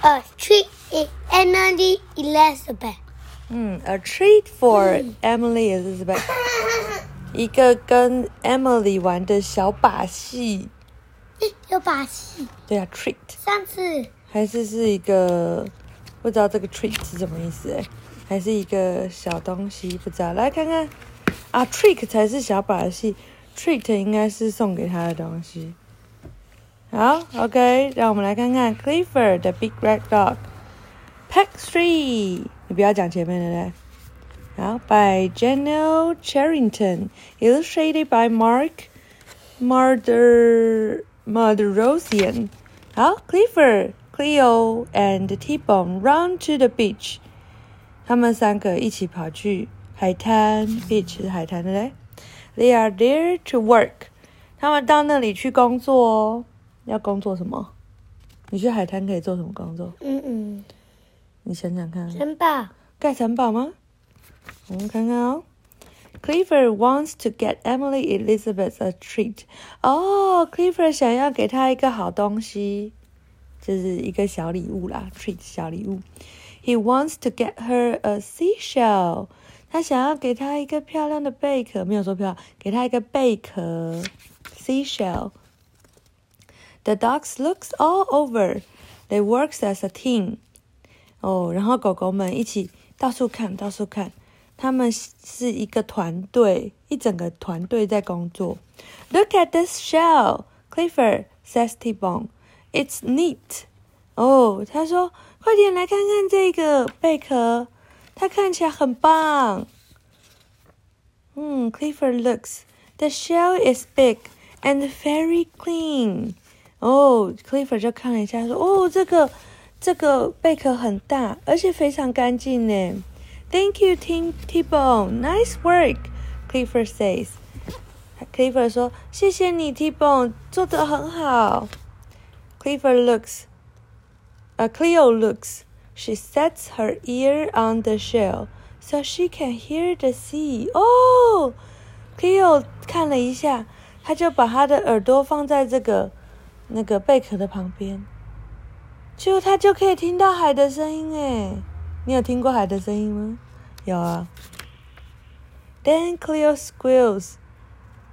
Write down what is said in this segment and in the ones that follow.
A treat is Emily Elizabeth. 嗯，a treat for Emily Elizabeth，一个跟 Emily 玩的小把戏。有把戏。对啊，treat。上次还是是一个不知道这个 treat 是什么意思哎，还是一个小东西不知道，来看看啊，trick 才是小把戏，treat 应该是送给他的东西。好，OK，让我们来看看 Clifford the Big Red Dog Pack Three，你不要讲前面的嘞。好，by Janelle Charrington，illustrated by Mark Marder Marderosian。好，Clifford。Cleo and T-Bone run to the beach。他们三个一起跑去海滩，beach 是海滩的嘞。They are there to work。他们到那里去工作哦。 要工作什么？你去海滩可以做什么工作？嗯嗯，你想想看。城堡。盖城堡吗？我们看看哦。Clifford wants to get Emily Elizabeth a treat。哦，Clifford 想要给她一个好东西。就是一个小礼物啦，treat 小礼物。He wants to get her a seashell。他想要给她一个漂亮的贝壳，没有说漂亮，给她一个贝壳，seashell。The dogs looks all over. They works as a team. 哦，然后狗狗们一起到处看，到处看，他们是一个团队，一整个团队在工作。Look at this shell, Clifford says T-Bone. It's neat. 哦，他说：“快点来看看这个贝壳，它看起来很棒。”嗯，Clifford looks. The shell is big and very clean. 哦，Clifford 就看了一下，说：“哦，这个这个贝壳很大，而且非常干净呢。” Thank you, Tim T-Bone. Nice work, Clifford says. Clifford 说：“谢谢你，T-Bone，做得很好。” Clifford looks. Uh, Cleo looks. She sets her ear on the shell so she can hear the sea. Oh, Cleo 看了一下，她就把她的耳朵放在这个那个贝壳的旁边，就她就可以听到海的声音诶。你有听过海的声音吗？有啊。Then Cleo squeals，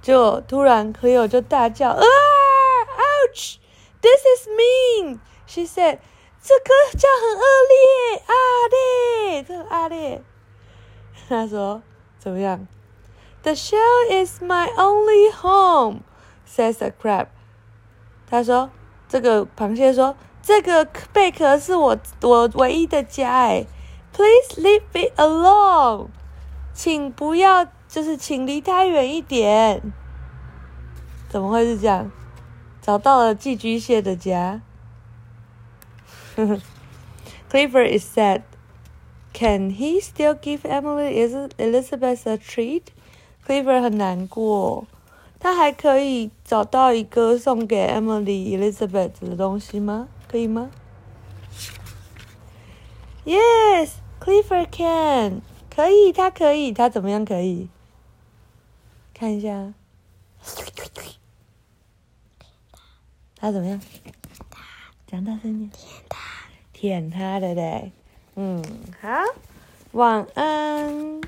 就突然 Cleo 就大叫啊！Ouch！This is mean, she said. 这个叫很恶劣，啊劣，这很恶劣。他说怎么样？The shell is my only home, says the crab. 他说这个螃蟹说这个贝壳是我我唯一的家哎。Please leave it alone. 请不要，就是请离它远一点。怎么会是这样？找到了寄居蟹的家。Clifford is sad. Can he still give Emily is Elizabeth a treat? Clifford 很难过，他还可以找到一个送给 Emily Elizabeth 的东西吗？可以吗？Yes, Clifford can. 可以，他可以，他怎么样可以？看一下。他怎么样？讲大声点。舔他，舔他的嘞。嗯，好，晚安。